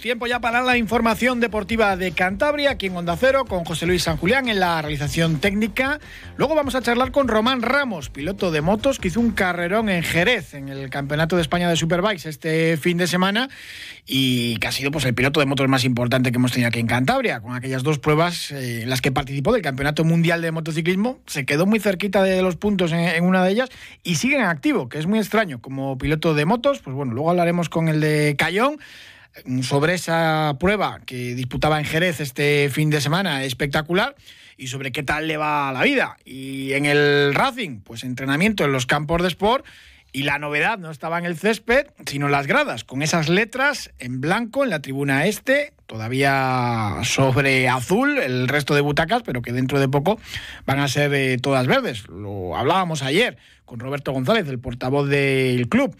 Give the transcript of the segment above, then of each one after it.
Tiempo ya para la información deportiva de Cantabria, aquí en Onda Cero, con José Luis San Julián en la realización técnica. Luego vamos a charlar con Román Ramos, piloto de motos, que hizo un carrerón en Jerez, en el Campeonato de España de Superbikes este fin de semana, y que ha sido pues, el piloto de motos más importante que hemos tenido aquí en Cantabria, con aquellas dos pruebas eh, en las que participó del Campeonato Mundial de Motociclismo. Se quedó muy cerquita de los puntos en, en una de ellas y sigue en activo, que es muy extraño como piloto de motos. Pues bueno, luego hablaremos con el de Cayón sobre esa prueba que disputaba en Jerez este fin de semana espectacular y sobre qué tal le va la vida. Y en el Racing, pues entrenamiento en los campos de sport y la novedad no estaba en el césped, sino en las gradas, con esas letras en blanco en la tribuna este, todavía sobre azul el resto de butacas, pero que dentro de poco van a ser eh, todas verdes. Lo hablábamos ayer con Roberto González, el portavoz del club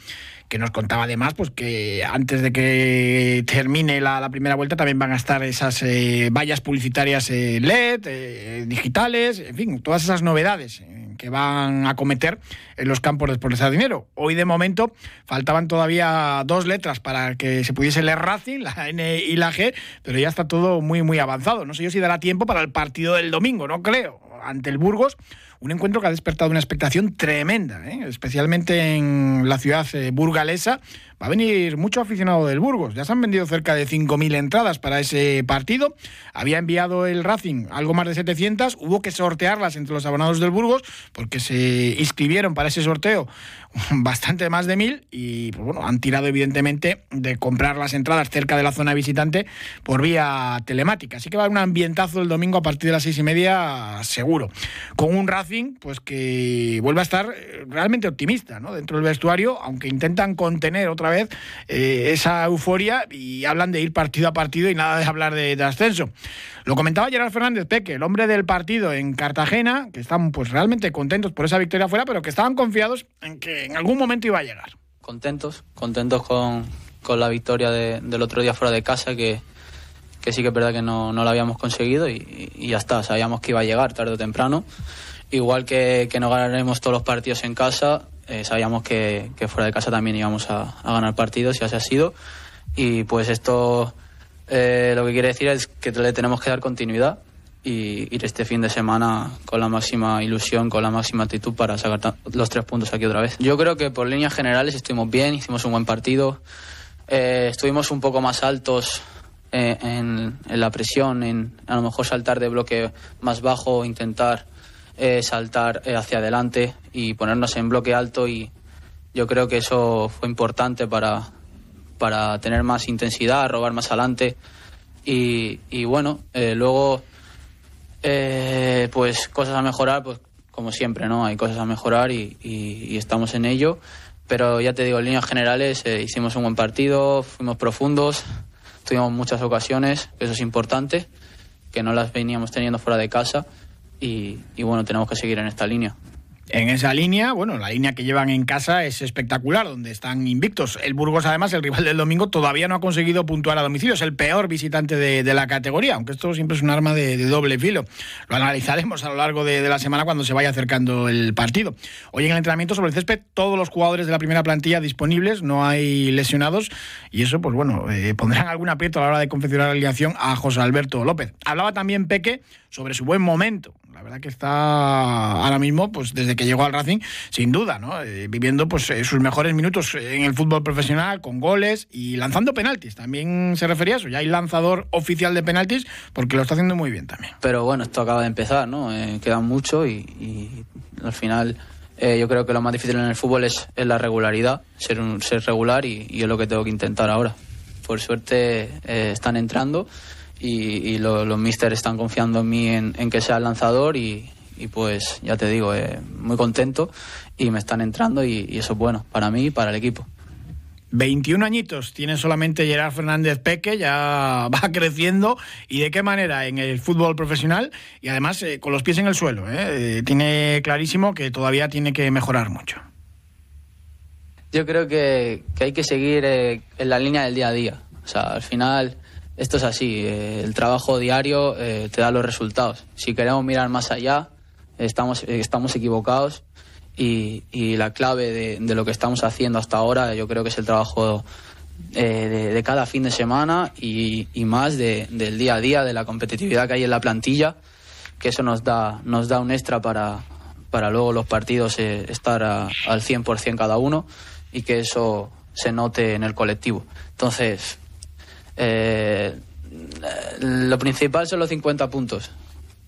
que nos contaba además pues que antes de que termine la, primera vuelta también van a estar esas eh, vallas publicitarias eh, LED, eh, digitales, en fin, todas esas novedades que van a cometer en los campos de de dinero. Hoy de momento faltaban todavía dos letras para que se pudiese leer Racing, la N y la G, pero ya está todo muy muy avanzado. No sé yo si dará tiempo para el partido del domingo, no creo, ante el Burgos un encuentro que ha despertado una expectación tremenda, ¿eh? especialmente en la ciudad eh, burgalesa. Va a venir mucho aficionado del Burgos. Ya se han vendido cerca de 5.000 entradas para ese partido. Había enviado el Racing algo más de 700. Hubo que sortearlas entre los abonados del Burgos porque se inscribieron para ese sorteo bastante más de 1.000 y pues bueno, han tirado evidentemente de comprar las entradas cerca de la zona visitante por vía telemática. Así que va a haber un ambientazo el domingo a partir de las seis y media seguro. Con un Racing pues que vuelve a estar eh, realmente optimista ¿no? dentro del vestuario, aunque intentan contener otra vez eh, esa euforia y hablan de ir partido a partido y nada de hablar de, ascenso. Lo comentaba Gerard Fernández Peque, el hombre del partido en Cartagena, que están pues realmente contentos por esa victoria afuera, pero que estaban confiados en que en algún momento iba a llegar. Contentos, contentos con, la victoria del otro día fuera de casa, que, que sí que es verdad que no, no lo habíamos conseguido y, y, ya está, sabíamos que iba a llegar tarde o temprano igual que, que no ganaremos todos los partidos en casa, eh, sabíamos que, fuera de casa también íbamos a, ganar partidos y así ha sido. Y pues esto eh, lo que quiere decir es que le tenemos que dar continuidad y ir este fin de semana con la máxima ilusión, con la máxima actitud para sacar los tres puntos aquí otra vez. Yo creo que por líneas generales estuvimos bien, hicimos un buen partido, eh, estuvimos un poco más altos en, en, la presión, en a lo mejor saltar de bloque más bajo, intentar eh, saltar eh, hacia adelante y ponernos en bloque alto y yo creo que eso fue importante para, para tener más intensidad, robar más adelante y, y bueno, eh, luego pues cosas a mejorar, pues como siempre, ¿no? Hay cosas a mejorar y, y, estamos en ello, pero ya te digo, en líneas generales hicimos un buen partido, fuimos profundos, tuvimos muchas ocasiones, eso es importante, que no las veníamos teniendo fuera de casa y, bueno, tenemos que seguir en esta línea. En esa línea, bueno, la línea que llevan en casa es espectacular, donde están invictos. El Burgos, además, el rival del domingo, todavía no ha conseguido puntuar a domicilio. Es el peor visitante de, la categoría, aunque esto siempre es un arma de, doble filo. Lo analizaremos a lo largo de, la semana cuando se vaya acercando el partido. Hoy en el entrenamiento sobre el césped, todos los jugadores de la primera plantilla disponibles, no hay lesionados, y eso, pues bueno, eh, pondrán algún aprieto a la hora de confeccionar la alineación a José Alberto López. Hablaba también Peque sobre su buen momento la verdad que está ahora mismo, pues desde que llegó al Racing, sin duda, ¿no? Eh, viviendo pues eh, sus mejores minutos en el fútbol profesional, con goles y lanzando penaltis. También se refería a eso, ya hay lanzador oficial de penaltis, porque lo está haciendo muy bien también. Pero bueno, esto acaba de empezar, ¿no? Eh, queda mucho y, al final yo creo que lo más difícil en el fútbol es, la regularidad, ser, un, ser regular y, y, es lo que tengo que intentar ahora. Por suerte están entrando y, los míster están confiando en mí en, que sea el lanzador y, pues ya te digo, eh, muy contento y me están entrando y, eso es bueno para mí y para el equipo. 21 añitos tiene solamente Gerard Fernández Peque, ya va creciendo. ¿Y de qué manera? En el fútbol profesional y además eh, con los pies en el suelo. ¿eh? tiene clarísimo que todavía tiene que mejorar mucho. Yo creo que, que hay que seguir en la línea del día a día. O sea, al final esto es así, eh, el trabajo diario eh, te da los resultados. Si queremos mirar más allá, estamos, estamos equivocados y, la clave de, lo que estamos haciendo hasta ahora yo creo que es el trabajo de, cada fin de semana y, más del día a día, de la competitividad que hay en la plantilla, que eso nos da, nos da un extra para, para luego los partidos estar al 100% cada uno y que eso se note en el colectivo. Entonces, eh, lo principal son los 50 puntos.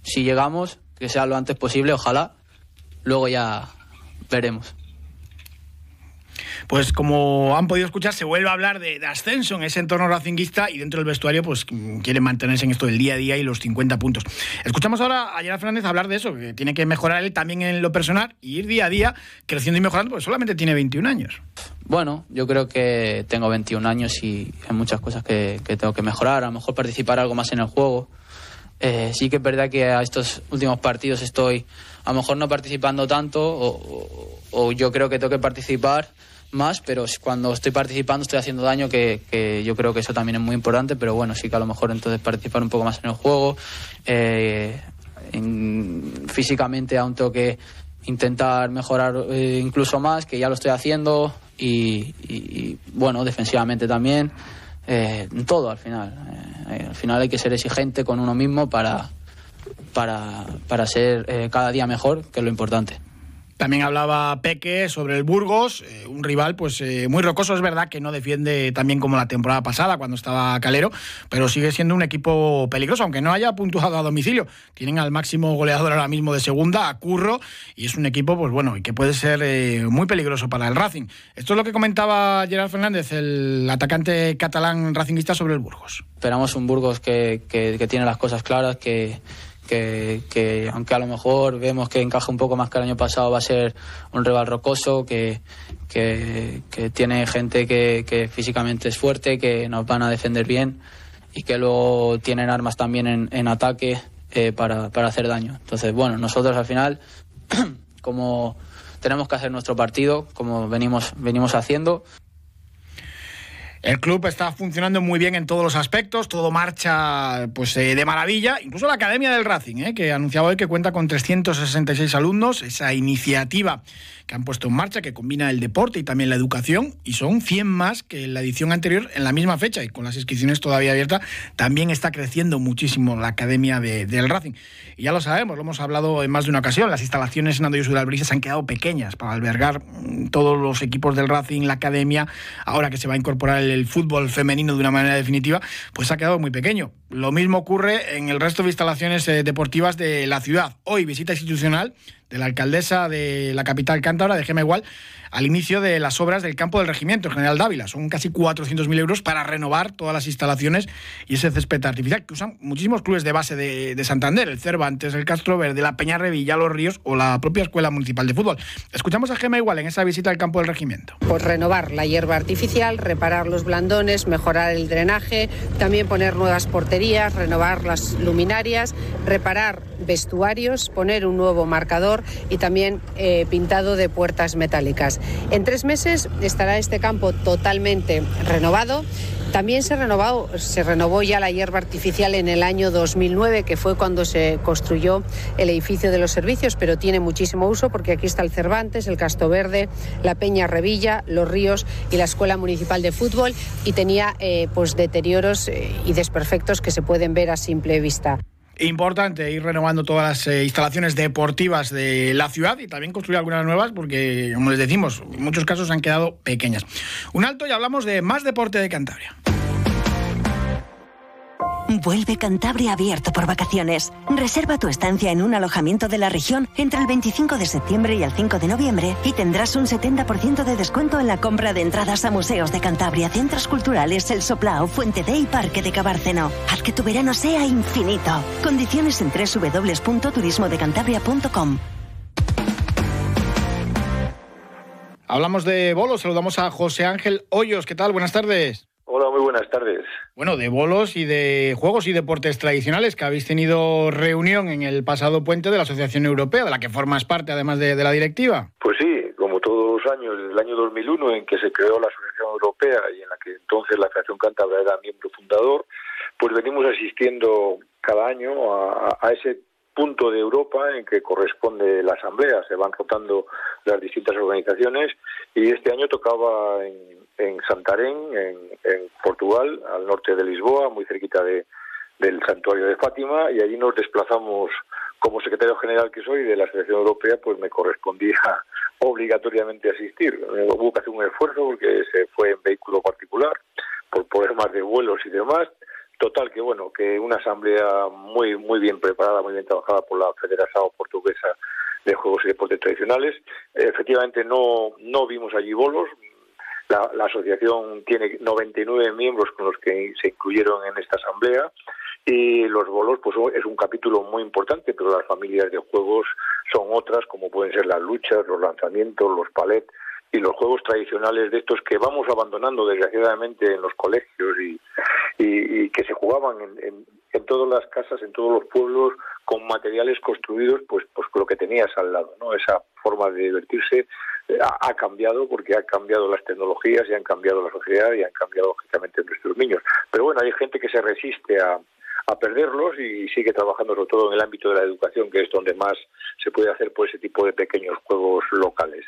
Si llegamos, que sea lo antes posible, ojalá. Luego ya veremos. Pues como han podido escuchar, se vuelve a hablar de, ascenso en ese entorno racinguista y dentro del vestuario pues quieren mantenerse en esto del día a día y los 50 puntos. Escuchamos ahora a Gerard Fernández hablar de eso, que tiene que mejorar él también en lo personal y ir día a día creciendo y mejorando, porque solamente tiene 21 años. Bueno, yo creo que tengo 21 años y hay muchas cosas que, tengo que mejorar, a lo mejor participar algo más en el juego. Eh, sí que es verdad que a estos últimos partidos estoy a lo mejor no participando tanto o yo creo que tengo que participar más, pero cuando estoy participando estoy haciendo daño, que, yo creo que eso también es muy importante, pero bueno, sí que a lo mejor entonces participar un poco más en el juego. Eh, físicamente aún tengo que intentar mejorar eh, incluso más, que ya lo estoy haciendo, y, bueno, defensivamente también. Eh, todo al final. al final hay que ser exigente con uno mismo para, para, para ser cada día mejor, que es lo importante. También hablaba Peque sobre el Burgos, eh, un rival pues eh, muy rocoso, es verdad que no defiende también como la temporada pasada cuando estaba Calero, pero sigue siendo un equipo peligroso, aunque no haya puntuado a domicilio. Tienen al máximo goleador ahora mismo de segunda, a Curro, y es un equipo pues bueno, que puede ser eh, muy peligroso para el Racing. Esto es lo que comentaba Gerard Fernández, el atacante catalán racingista sobre el Burgos. Esperamos un Burgos que, que tiene las cosas claras, que que, aunque a lo mejor vemos que encaja un poco más que el año pasado, va a ser un rival rocoso, que, que, tiene gente que, físicamente es fuerte, que nos van a defender bien y que luego tienen armas también en, en ataque eh, para, para hacer daño. Entonces, bueno, nosotros al final, como tenemos que hacer nuestro partido, como venimos, venimos haciendo, el club está funcionando muy bien en todos los aspectos, todo marcha pues eh, de maravilla, incluso la Academia del Racing, eh, que anunciaba hoy que cuenta con 366 alumnos, esa iniciativa que han puesto en marcha, que combina el deporte y también la educación, y son 100 más que la edición anterior en la misma fecha, y con las inscripciones todavía abiertas, también está creciendo muchísimo la Academia del Racing. Y ya lo sabemos, lo hemos hablado en más de una ocasión, las instalaciones en Andoyo Albrisa se han quedado pequeñas para albergar mm, todos los equipos del Racing, la Academia, ahora que se va a incorporar el fútbol femenino de una manera definitiva, pues ha quedado muy pequeño. Lo mismo ocurre en el resto de instalaciones eh, deportivas de la ciudad. Hoy visita institucional de la alcaldesa de la capital cántabra, de Gema Igual, al inicio de las obras del campo del regimiento, General Dávila. Son casi 400.000 euros para renovar todas las instalaciones y ese césped artificial que usan muchísimos clubes de base de, Santander, el Cervantes, el Castro Verde, la Peña Revilla, Los Ríos o la propia Escuela Municipal de Fútbol. Escuchamos a Gema Igual en esa visita al campo del regimiento. Pues renovar la hierba artificial, reparar los blandones, mejorar el drenaje, también poner nuevas porterías, renovar las luminarias, reparar vestuarios, poner un nuevo marcador y también eh, pintado de puertas metálicas. En tres meses estará este campo totalmente renovado. También se, renovado, se renovó ya la hierba artificial en el año 2009, que fue cuando se construyó el edificio de los servicios, pero tiene muchísimo uso porque aquí está el Cervantes, el Casto Verde, la Peña Revilla, los Ríos y la Escuela Municipal de Fútbol y tenía eh, pues deterioros eh, y desperfectos que se pueden ver a simple vista. Importante ir renovando todas las eh, instalaciones deportivas de la ciudad y también construir algunas nuevas porque, como les decimos, en muchos casos han quedado pequeñas. Un alto y hablamos de más deporte de Cantabria. Vuelve Cantabria abierto por vacaciones. Reserva tu estancia en un alojamiento de la región entre el 25 de septiembre y el 5 de noviembre y tendrás un 70% de descuento en la compra de entradas a museos de Cantabria, centros culturales, El Soplao, Fuente de y Parque de Cabárceno. Haz que tu verano sea infinito. Condiciones en www.turismodecantabria.com. Hablamos de bolos, saludamos a José Ángel Hoyos. ¿Qué tal? Buenas tardes. Hola, muy buenas tardes. Bueno, de bolos y de juegos y deportes tradicionales, que habéis tenido reunión en el pasado puente de la Asociación Europea, de la que formas parte además de, la directiva. Pues sí, como todos los años, desde el año 2001 en que se creó la Asociación Europea y en la que entonces la Federación Cántabra era miembro fundador, pues venimos asistiendo cada año a, a ese punto de Europa en que corresponde la asamblea. Se van rotando las distintas organizaciones y este año tocaba en, en Santarén, en, en, Portugal, al norte de Lisboa, muy cerquita de, del santuario de Fátima, y allí nos desplazamos como secretario general que soy de la Asociación Europea, pues me correspondía obligatoriamente asistir. Hubo que hacer un esfuerzo porque se fue en vehículo particular por problemas de vuelos y demás Total, que bueno, que una asamblea muy muy bien preparada, muy bien trabajada por la Federación Portuguesa de Juegos y Deportes Tradicionales. Efectivamente, no, no vimos allí bolos. La, la asociación tiene 99 miembros con los que se incluyeron en esta asamblea y los bolos pues es un capítulo muy importante, pero las familias de juegos son otras, como pueden ser las luchas, los lanzamientos, los palets y los juegos tradicionales de estos que vamos abandonando desgraciadamente en los colegios y, que se jugaban en, en, todas las casas, en todos los pueblos, con materiales construidos, pues, pues lo que tenías al lado, ¿no? Esa forma de divertirse eh, ha, cambiado porque ha cambiado las tecnologías y han cambiado la sociedad y han cambiado lógicamente nuestros niños. Pero bueno, hay gente que se resiste a, a perderlos y sigue trabajando sobre todo en el ámbito de la educación, que es donde más se puede hacer por ese tipo de pequeños juegos locales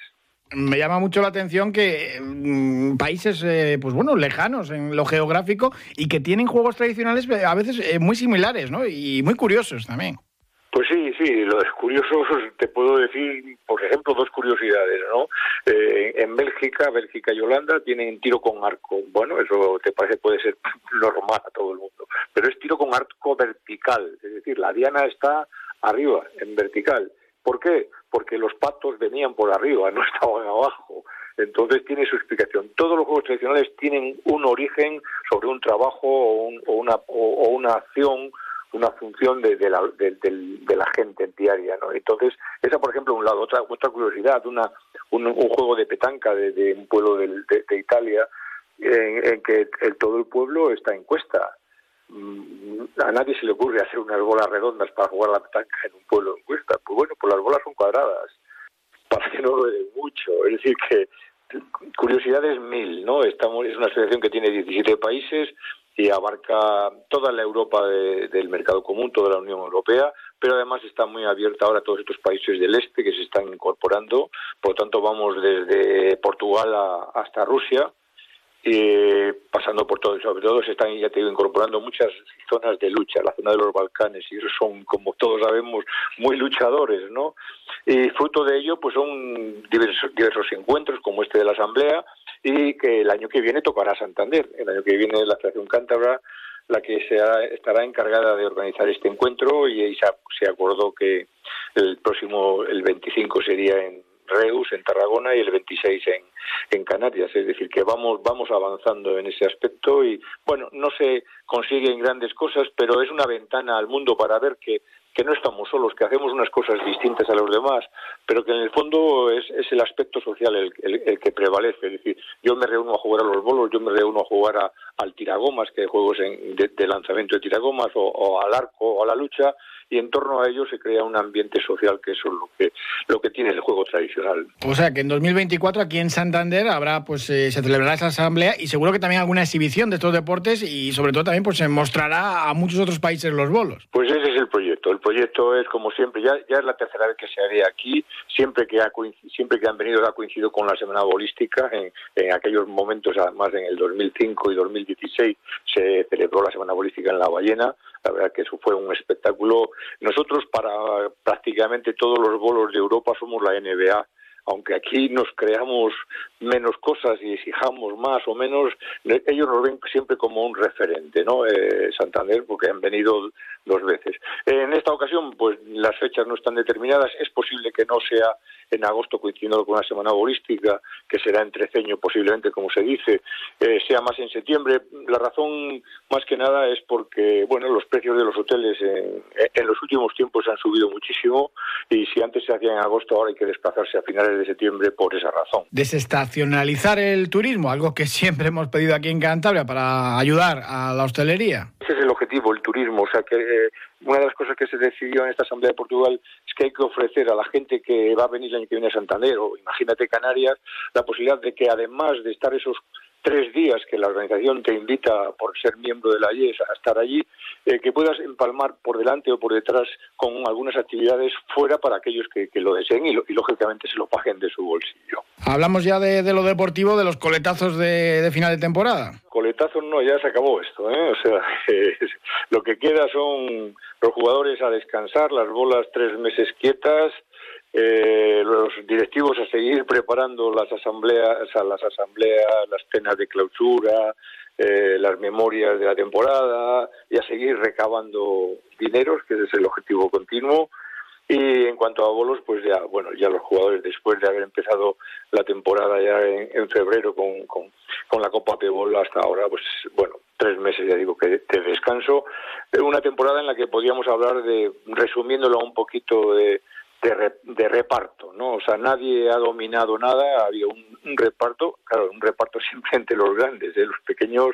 me llama mucho la atención que mm, países, eh, pues bueno, lejanos en lo geográfico y que tienen juegos tradicionales eh, a veces eh, muy similares, ¿no? Y muy curiosos también. Pues sí, sí, los curiosos te puedo decir, por ejemplo, dos curiosidades, ¿no? Eh, en Bélgica, Bélgica y Holanda tienen tiro con arco. Bueno, eso te parece puede ser normal a todo el mundo, pero es tiro con arco vertical, es decir, la diana está arriba, en vertical. ¿Por qué? Porque los patos venían por arriba, no estaban abajo. Entonces tiene su explicación. Todos los juegos tradicionales tienen un origen sobre un trabajo o, una, o, una acción una función de, de, la, de, la, gente diaria, ¿no? Entonces, esa, por ejemplo, un lado. Otra, otra curiosidad, una, un, un juego de petanca de, un pueblo de, Italia en, en que el, todo el pueblo está en cuesta. Mm, a nadie se le ocurre hacer unas bolas redondas para jugar la petanca en un pueblo en cuesta. Pues bueno, pues las bolas son cuadradas, para que no rueden mucho. Es decir, que curiosidades mil, ¿no? Estamos, es una asociación que tiene 17 países y abarca toda la Europa del mercado común, toda la Unión Europea, pero además está muy abierta ahora a todos estos países del este que se están incorporando. Por lo tanto, vamos desde Portugal hasta Rusia eh, pasando por todo, sobre todo se están, ya te digo, incorporando muchas zonas de lucha, la zona de los Balcanes, y son, como todos sabemos, muy luchadores, ¿no? Y fruto de ello, pues son diversos, diversos encuentros, como este de la Asamblea, y que el año que viene tocará Santander. El año que viene la Asociación Cántabra la que estará encargada de organizar este encuentro y ahí se acordó que el próximo, el 25 sería en Reus, en Tarragona y el 26 en, en Canarias. Es decir, que vamos, vamos avanzando en ese aspecto y, bueno, no se consiguen grandes cosas, pero es una ventana al mundo para ver que que no estamos solos, que hacemos unas cosas distintas a los demás, pero que en el fondo es, es el aspecto social el, el, que prevalece. Es decir, yo me reúno a jugar a los bolos, yo me reúno a jugar a, al tiragomas, que hay juegos en, de, lanzamiento de tiragomas, o, o, al arco, o a la lucha, y en torno a ello se crea un ambiente social que eso es lo que, lo que tiene el juego tradicional. O sea, que en 2024 aquí en Santander habrá, pues eh, se celebrará esa asamblea y seguro que también alguna exhibición de estos deportes y sobre todo también pues se mostrará a muchos otros países los bolos. Pues ese es el proyecto. El proyecto es, como siempre, ya, ya es la tercera vez que se haría aquí, siempre que, ha siempre que han venido ha coincidido con la Semana Bolística, en, en, aquellos momentos, además en el 2005 y 2016 se celebró la Semana Bolística en La Ballena, la verdad que eso fue un espectáculo. Nosotros para prácticamente todos los bolos de Europa somos la NBA aunque aquí nos creamos menos cosas y exijamos más o menos, ellos nos ven siempre como un referente, ¿no? Eh, Santander, porque han venido dos veces. En esta ocasión, pues las fechas no están determinadas, es posible que no sea en agosto coincidiendo con una semana bolística, que será entreceño posiblemente, como se dice, eh, sea más en septiembre. La razón, más que nada, es porque, bueno, los precios de los hoteles en, en los últimos tiempos han subido muchísimo y si antes se hacía en agosto, ahora hay que desplazarse a finales de septiembre por esa razón. Desestacionalizar el turismo, algo que siempre hemos pedido aquí en Cantabria para ayudar a la hostelería. Objetivo, el turismo. O sea, que eh, una de las cosas que se decidió en esta Asamblea de Portugal es que hay que ofrecer a la gente que va a venir el año que viene a Santander, o imagínate Canarias, la posibilidad de que además de estar esos tres días que la organización te invita por ser miembro de la IES a estar allí, eh, que puedas empalmar por delante o por detrás con algunas actividades fuera para aquellos que, lo deseen y, lógicamente se lo paguen de su bolsillo. Hablamos ya de, lo deportivo, de los coletazos de, final de temporada. Coletazos no, ya se acabó esto, ¿eh? o sea, lo que queda son los jugadores a descansar, las bolas tres meses quietas, eh, los directivos a seguir preparando las asambleas, a las asambleas, las penas de clausura, eh, las memorias de la temporada y a seguir recabando dineros, que es el objetivo continuo. Y en cuanto a bolos, pues ya, bueno, ya los jugadores después de haber empezado la temporada ya en, febrero con, con, la Copa Pebol hasta ahora, pues bueno, tres meses ya digo que de descanso. Una temporada en la que podíamos hablar de, resumiéndolo un poquito de, de, reparto, ¿no? O sea, nadie ha dominado nada, había un, reparto, claro, un reparto siempre entre los grandes, de ¿eh? los pequeños,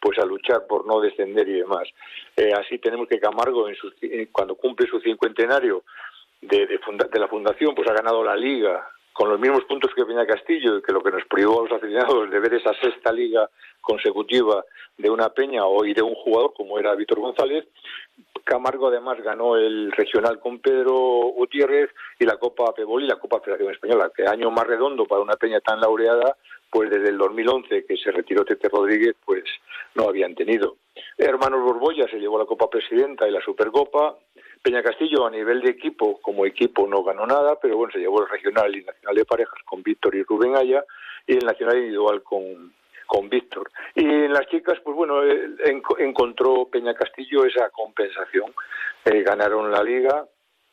pues a luchar por no descender y demás. Eh, así tenemos que Camargo, en cuando cumple su cincuentenario de, de, de la fundación, pues ha ganado la liga con los mismos puntos que Peña Castillo, que lo que nos privó a los aficionados de ver esa sexta liga consecutiva de una Peña o y de un jugador como era Víctor González, Camargo además ganó el regional con Pedro Gutiérrez y la Copa Pebol y la Copa Federación Española, que año más redondo para una Peña tan laureada, pues desde el 2011 que se retiró Tete Rodríguez, pues no habían tenido. Hermanos Borbolla se llevó la Copa Presidenta y la Supercopa, Peña Castillo a nivel de equipo, como equipo no ganó nada, pero bueno, se llevó el regional y nacional de parejas con Víctor y Rubén Aya y el nacional individual con, con Víctor. Y en las chicas, pues bueno, eh, encontró Peña Castillo esa compensación. Eh, ganaron la liga,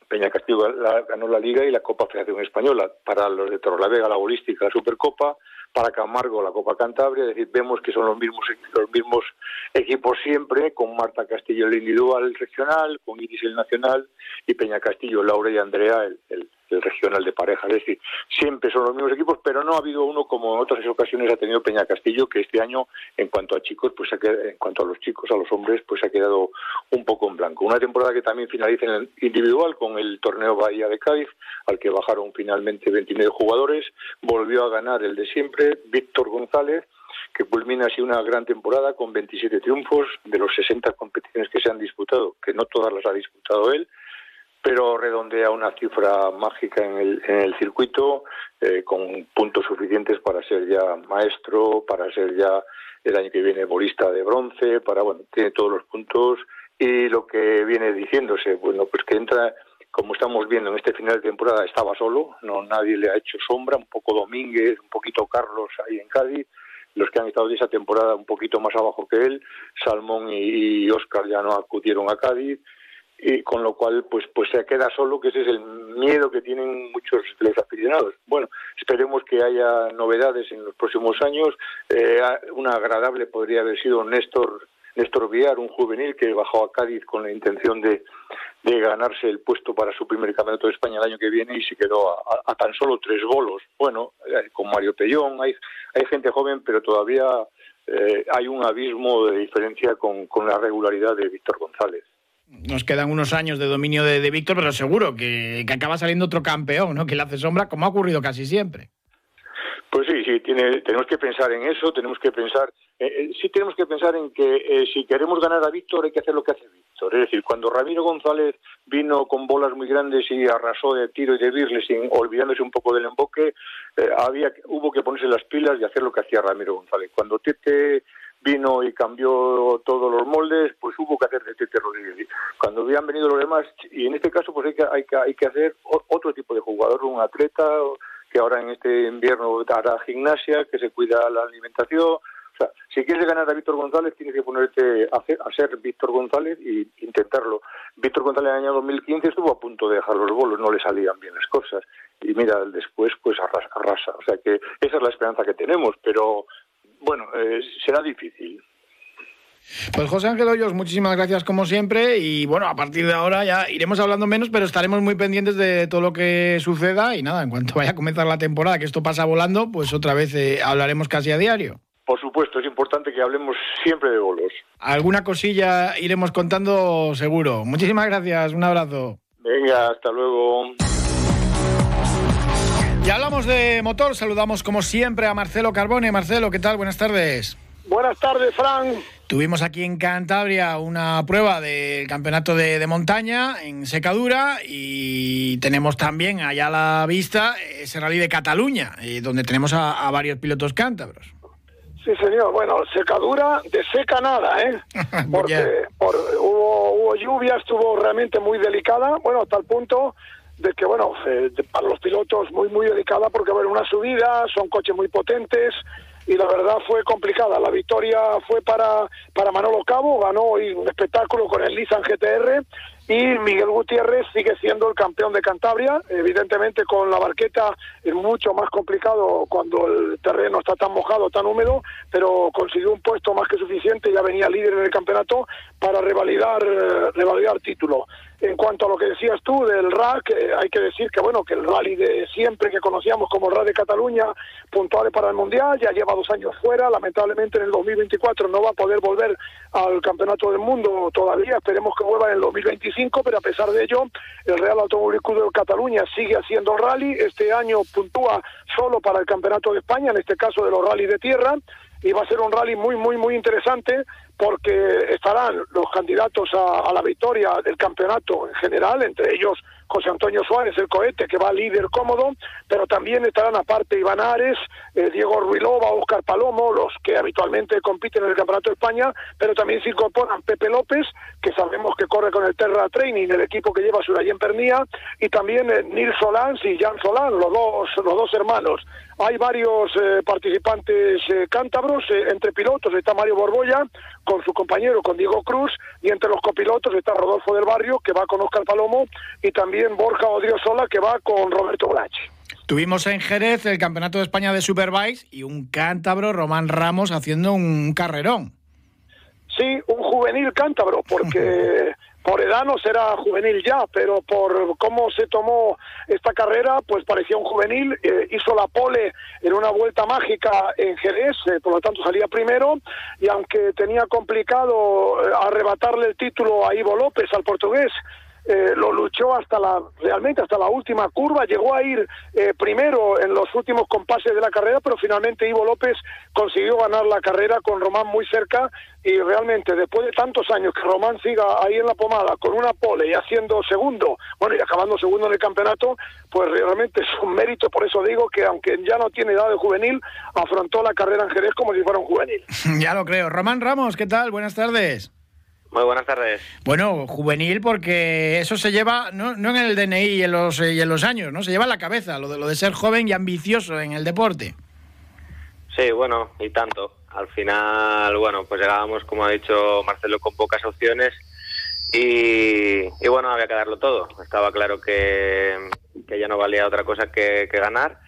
Peña Castillo ganó la Liga y la Copa Federación Española. Para los de Torrelavega, la bolística, la Supercopa. Para Camargo, la Copa Cantabria. Es decir, vemos que son los mismos, los mismos equipos siempre, con Marta Castillo el individual regional, con Iris el nacional y Peña Castillo, Laura y Andrea el, el regional de pareja. Es decir, siempre son los mismos equipos, pero no ha habido uno como en otras ocasiones ha tenido Peña Castillo, que este año, en cuanto a chicos, pues en cuanto a los chicos, a los hombres, pues ha quedado un poco en blanco. Una temporada que también finaliza en el individual con el torneo Bahía de Cádiz, al que bajaron finalmente 29 jugadores, volvió a ganar el de siempre, Víctor González, que culmina así una gran temporada con 27 triunfos de los 60 competiciones que se han disputado, que no todas las ha disputado él, pero redondea una cifra mágica en el, en el circuito eh, con puntos suficientes para ser ya maestro, para ser ya el año que viene bolista de bronce, para bueno, tiene todos los puntos. Y lo que viene diciéndose, bueno, pues que entra como estamos viendo en este final de temporada estaba solo, no nadie le ha hecho sombra, un poco Domínguez, un poquito Carlos ahí en Cádiz, los que han estado de esa temporada un poquito más abajo que él, Salmón y, Oscar ya no acudieron a Cádiz, y con lo cual pues pues se queda solo que ese es el miedo que tienen muchos de los aficionados bueno esperemos que haya novedades en los próximos años. Eh, una agradable podría haber sido Néstor Néstor Villar, un juvenil que bajó a Cádiz con la intención de, de ganarse el puesto para su primer campeonato de España el año que viene y se quedó a, tan solo tres bolos. Bueno, eh, con Mario Pellón. Hay, hay gente joven, pero todavía eh, hay un abismo de diferencia con, con la regularidad de Víctor González nos quedan unos años de dominio de, Víctor, pero seguro que, acaba saliendo otro campeón, ¿no? Que le hace sombra, como ha ocurrido casi siempre. Pues sí, sí, tiene, tenemos que pensar en eso, tenemos que pensar, eh, eh, sí tenemos que pensar en que eh, si queremos ganar a Víctor hay que hacer lo que hace Víctor. Es decir, cuando Ramiro González vino con bolas muy grandes y arrasó de tiro y de birle, sin, olvidándose un poco del emboque, había, hubo que ponerse las pilas y hacer lo que hacía Ramiro González. Cuando Tete vino y cambió todos los moldes, pues hubo que hacer de Tete Rodríguez. Cuando habían venido los demás, y en este caso pues hay que, hay que, hay que hacer otro tipo de jugador, un atleta que ahora en este invierno hará gimnasia, que se cuida la alimentación. O sea, si quieres ganar a Víctor González, tienes que ponerte a, hacer, a ser Víctor González y intentarlo. Víctor González en el año 2015 estuvo a punto de dejar los bolos, no le salían bien las cosas. Y mira, después pues arrasa. O sea que esa es la esperanza que tenemos, pero bueno, eh, será difícil. Pues José Ángel Hoyos, muchísimas gracias como siempre y bueno, a partir de ahora ya iremos hablando menos, pero estaremos muy pendientes de todo lo que suceda y nada, en cuanto vaya a comenzar la temporada, que esto pasa volando, pues otra vez eh, hablaremos casi a diario. Por supuesto, es importante que hablemos siempre de bolos. Alguna cosilla iremos contando seguro. Muchísimas gracias, un abrazo. Venga, hasta luego. Y hablamos de motor, saludamos como siempre a Marcelo Carbone. Marcelo, ¿qué tal? Buenas tardes. Buenas tardes, Fran. Tuvimos aquí en Cantabria una prueba del campeonato de, montaña en secadura y tenemos también allá a la vista ese rally de Cataluña, eh, donde tenemos a, varios pilotos cántabros. Sí, señor. Bueno, secadura de seca nada, ¿eh? Porque hubo, hubo lluvia, estuvo realmente muy delicada, bueno, hasta el punto de que, bueno, eh, para los pilotos muy, muy delicada porque, bueno, una subida, son coches muy potentes y la verdad fue complicada. La victoria fue para, para Manolo Cabo, ganó hoy un espectáculo con el Nissan GTR y Miguel Gutiérrez sigue siendo el campeón de Cantabria, evidentemente con la barqueta es mucho más complicado cuando el terreno está tan mojado, tan húmedo, pero consiguió un puesto más que suficiente, ya venía líder en el campeonato para revalidar, eh, revalidar título. En cuanto a lo que decías tú del RAC, eh, hay que decir que bueno que el rally de siempre que conocíamos como el de Cataluña, puntuales para el Mundial, ya lleva dos años fuera, lamentablemente en el 2024 no va a poder volver al Campeonato del Mundo todavía, esperemos que vuelva en el 2025, pero a pesar de ello, el Real Automóvil de Cataluña sigue haciendo rally, este año puntúa solo para el Campeonato de España, en este caso de los rallies de tierra, y va a ser un rally muy, muy, muy interesante porque estarán los candidatos a, la victoria del campeonato en general, entre ellos José Antonio Suárez, el cohete, que va líder cómodo, pero también estarán aparte Iván Ares, eh, Diego Ruilova, Oscar Palomo, los que habitualmente compiten en el Campeonato de España, pero también se incorporan Pepe López, que sabemos que corre con el Terra Training, el equipo que lleva en Pernía, y también eh, Nils Solans y Jan Solán, los dos, los dos hermanos. Hay varios eh, participantes cántabros, entre pilotos está Mario Borbolla, con su compañero, con Diego Cruz, y entre los copilotos está Rodolfo del Barrio, que va con Oscar Palomo, y también Borja Odriozola, que va con Roberto Brache. Tuvimos en Jerez el Campeonato de España de Superbikes y un cántabro, Román Ramos, haciendo un carrerón. Sí, un juvenil cántabro, porque por edad no será juvenil ya, pero por cómo se tomó esta carrera, pues parecía un juvenil, eh, hizo la pole en una vuelta mágica en Jerez, eh, por lo tanto salía primero, y aunque tenía complicado eh, arrebatarle el título a Ivo López, al portugués, eh, lo luchó hasta la realmente hasta la última curva, llegó a ir eh, primero en los últimos compases de la carrera, pero finalmente Ivo López consiguió ganar la carrera con Román muy cerca y realmente después de tantos años que Román siga ahí en la pomada con una pole y haciendo segundo, bueno y acabando segundo en el campeonato, pues realmente es un mérito, por eso digo que aunque ya no tiene edad de juvenil, afrontó la carrera en Jerez como si fuera un juvenil. ya lo creo. Román Ramos, ¿qué tal? Buenas tardes. Muy buenas tardes. Bueno, juvenil porque eso se lleva, no, no en el DNI y en, los, y en los años, ¿no? Se lleva en la cabeza, lo de, lo de ser joven y ambicioso en el deporte. Sí, bueno, y tanto. Al final, bueno, pues llegábamos, como ha dicho Marcelo, con pocas opciones y, y bueno, había que darlo todo. Estaba claro que, que ya no valía otra cosa que, que ganar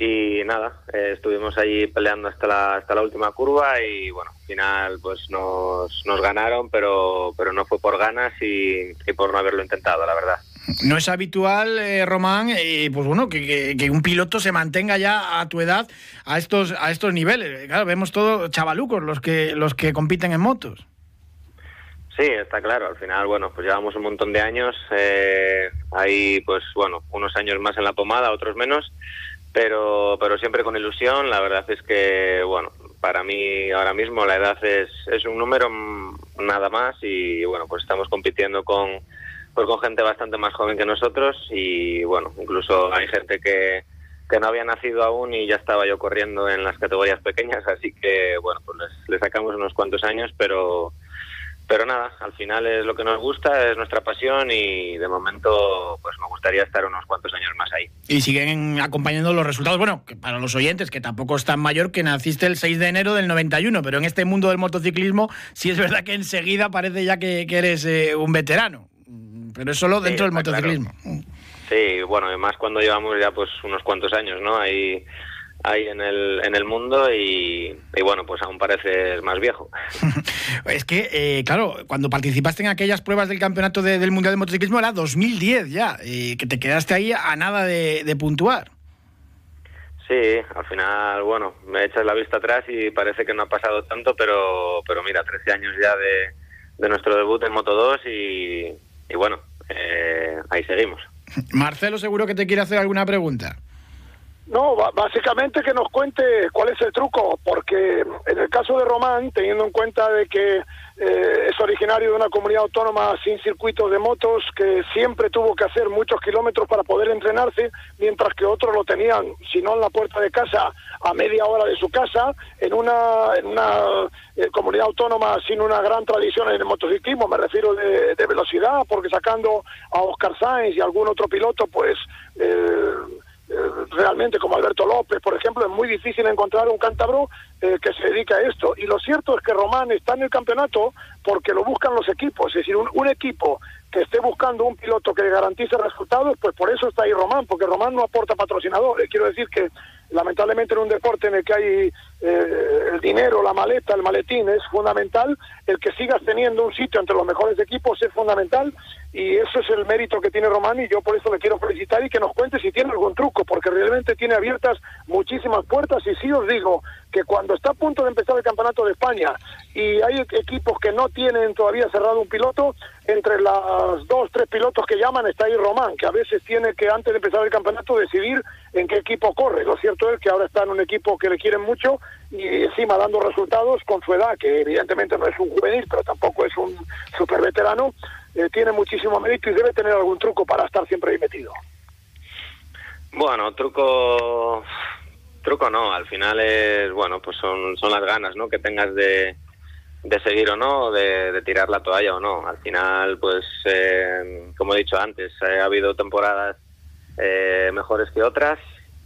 y nada, eh, estuvimos ahí peleando hasta la, hasta la última curva y bueno, al final pues nos, nos ganaron, pero, pero no fue por ganas y, por no haberlo intentado, la verdad. No es habitual, eh, Román, eh, pues bueno, que, que, un piloto se mantenga ya a tu edad a estos, a estos niveles. Claro, vemos todos chavalucos los que, los que compiten en motos. Sí, está claro. Al final, bueno, pues llevamos un montón de años. Eh, hay, pues bueno, unos años más en la pomada, otros menos pero, pero siempre con ilusión. La verdad es que, bueno, para mí ahora mismo la edad es, es un número nada más y, bueno, pues estamos compitiendo con, pues con gente bastante más joven que nosotros y, bueno, incluso hay gente que, que no había nacido aún y ya estaba yo corriendo en las categorías pequeñas, así que, bueno, pues les, les sacamos unos cuantos años, pero pero nada, al final es lo que nos gusta, es nuestra pasión y de momento pues me gustaría estar unos cuantos años más ahí. Y siguen acompañando los resultados, bueno, que para los oyentes, que tampoco es tan mayor que naciste el 6 de enero del 91, pero en este mundo del motociclismo sí es verdad que enseguida parece ya que, eres eh, un veterano, pero es solo dentro del motociclismo. Sí, bueno, además cuando llevamos ya pues unos cuantos años, ¿no? Ahí ahí en el, en el mundo y, bueno, pues aún pareces más viejo. es que, eh, claro, cuando participaste en aquellas pruebas del campeonato del Mundial de Motociclismo era 2010 ya, y que te quedaste ahí a nada de, puntuar. Sí, al final, bueno, me echas la vista atrás y parece que no ha pasado tanto, pero, pero mira, 13 años ya de, de nuestro debut en Moto 2 y, y bueno, eh, ahí seguimos. Marcelo seguro que te quiere hacer alguna pregunta. No, básicamente que nos cuente cuál es el truco, porque en el caso de Román, teniendo en cuenta de que eh, es originario de una comunidad autónoma sin circuitos de motos, que siempre tuvo que hacer muchos kilómetros para poder entrenarse, mientras que otros lo tenían, si no en la puerta de casa, a media hora de su casa, en una, en una eh, comunidad autónoma sin una gran tradición en el motociclismo, me refiero de, velocidad, porque sacando a Oscar Sainz y algún otro piloto, pues... Eh, realmente como Alberto López, por ejemplo, es muy difícil encontrar un cántabro eh, que se dedique a esto. Y lo cierto es que Román está en el campeonato porque lo buscan los equipos. Es decir, un, equipo que esté buscando un piloto que garantice resultados, pues por eso está ahí Román, porque Román no aporta patrocinadores. Quiero decir que lamentablemente en un deporte en el que hay eh, el dinero, la maleta, el maletín es fundamental, el que sigas teniendo un sitio entre los mejores equipos es fundamental y eso es el mérito que tiene Román y yo por eso le quiero felicitar y que nos cuente si tiene algún truco, porque realmente tiene abiertas muchísimas puertas y sí os digo que cuando está a punto de empezar el Campeonato de España y hay equipos que no tienen todavía cerrado un piloto, entre los dos, tres pilotos que llaman está ahí Román, que a veces tiene que antes de empezar el campeonato decidir en qué equipo corre. Lo cierto es que ahora está en un equipo que le quieren mucho y encima dando resultados con su edad, que evidentemente no es un juvenil, pero tampoco es un super veterano, eh, tiene muchísimo mérito y debe tener algún truco para estar siempre ahí metido. Bueno, truco truco no, al final es, bueno, pues son, son las ganas, ¿no? Que tengas de, de seguir o no, de, tirar la toalla o no. Al final, pues, eh, como he dicho antes, ha habido temporadas eh, mejores que otras,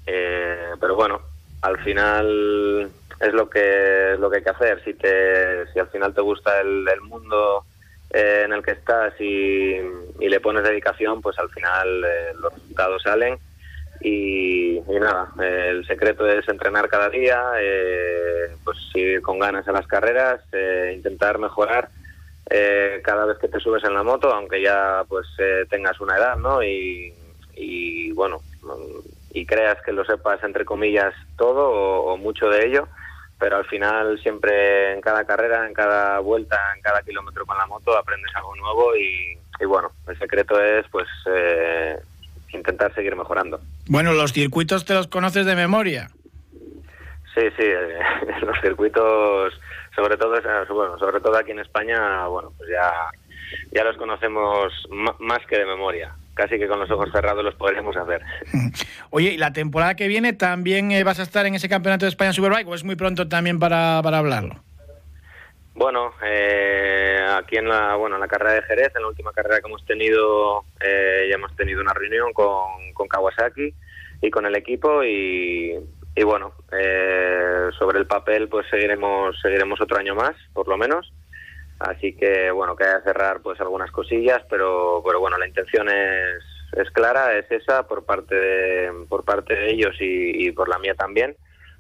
eh, pero bueno, al final es lo que lo que hay que hacer. Si te, si al final te gusta el, mundo en el que estás y, le pones dedicación, pues al final los resultados salen y, nada, el secreto es entrenar cada día, eh, pues ir con ganas a las carreras, eh, intentar mejorar eh, cada vez que te subes en la moto, aunque ya pues tengas una edad, ¿no? Y, bueno, y creas que lo sepas entre comillas todo o, mucho de ello, pero al final siempre en cada carrera, en cada vuelta, en cada kilómetro con la moto aprendes algo nuevo y, y bueno, el secreto es pues intentar seguir mejorando. Bueno, los circuitos te los conoces de memoria. Sí, sí, eh, los circuitos, sobre todo, bueno, sobre todo aquí en España, bueno, pues ya, ya los conocemos más que de memoria. Casi que con los ojos cerrados los podríamos hacer. Oye, ¿y la temporada que viene también eh, vas a estar en ese campeonato de España Superbike o es muy pronto también para, para hablarlo? Bueno, eh, aquí en la, bueno, en la carrera de Jerez, en la última carrera que hemos tenido, eh, ya hemos tenido una reunión con, con Kawasaki y con el equipo y, y bueno, eh, sobre el papel pues seguiremos, seguiremos otro año más, por lo menos. Así que bueno, queda cerrar pues algunas cosillas, pero, pero bueno, la intención es, es clara, es esa por parte de, por parte de ellos y, y por la mía también.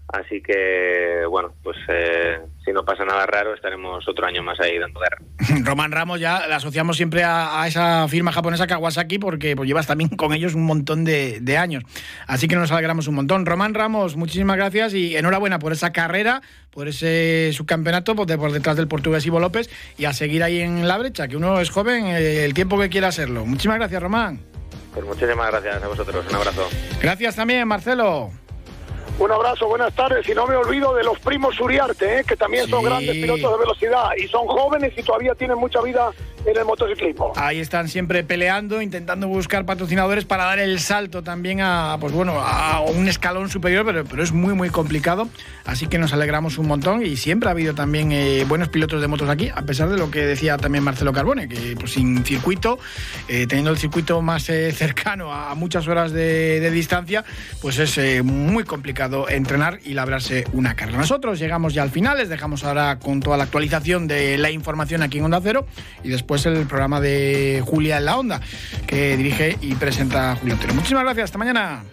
Así que, bueno, pues eh, si no pasa nada raro, estaremos otro año más ahí dando guerra. Román Ramos ya la asociamos siempre a, esa firma japonesa Kawasaki porque pues, llevas también con ellos un montón de, años. Así que nos alegramos un montón. Román Ramos, muchísimas gracias y enhorabuena por esa carrera, por ese subcampeonato por, por detrás del portugués Ivo López y a seguir ahí en la brecha, que uno es joven eh, el tiempo que quiera serlo. Muchísimas gracias, Román. Pues muchísimas gracias a vosotros. Un abrazo. Gracias también, Marcelo. Un abrazo, buenas tardes. Y no me olvido de los primos Uriarte, ¿eh? que también son grandes pilotos de velocidad y son jóvenes y todavía tienen mucha vida en el motociclismo. Ahí están siempre peleando, intentando buscar patrocinadores para dar el salto también a, pues bueno, a un escalón superior, pero, pero es muy, muy complicado. Así que nos alegramos un montón y siempre ha habido también eh, buenos pilotos de motos aquí, a pesar de lo que decía también Marcelo Carbone, que pues, sin circuito, eh, teniendo el circuito más cercano a muchas horas de, de distancia, pues es muy complicado entrenar y labrarse una carrera. Nosotros llegamos ya al final, les dejamos ahora con toda la actualización de la información aquí en Onda Cero y después el programa de Julia en la Onda, que dirige y presenta Julio Otero. Muchísimas gracias, hasta mañana.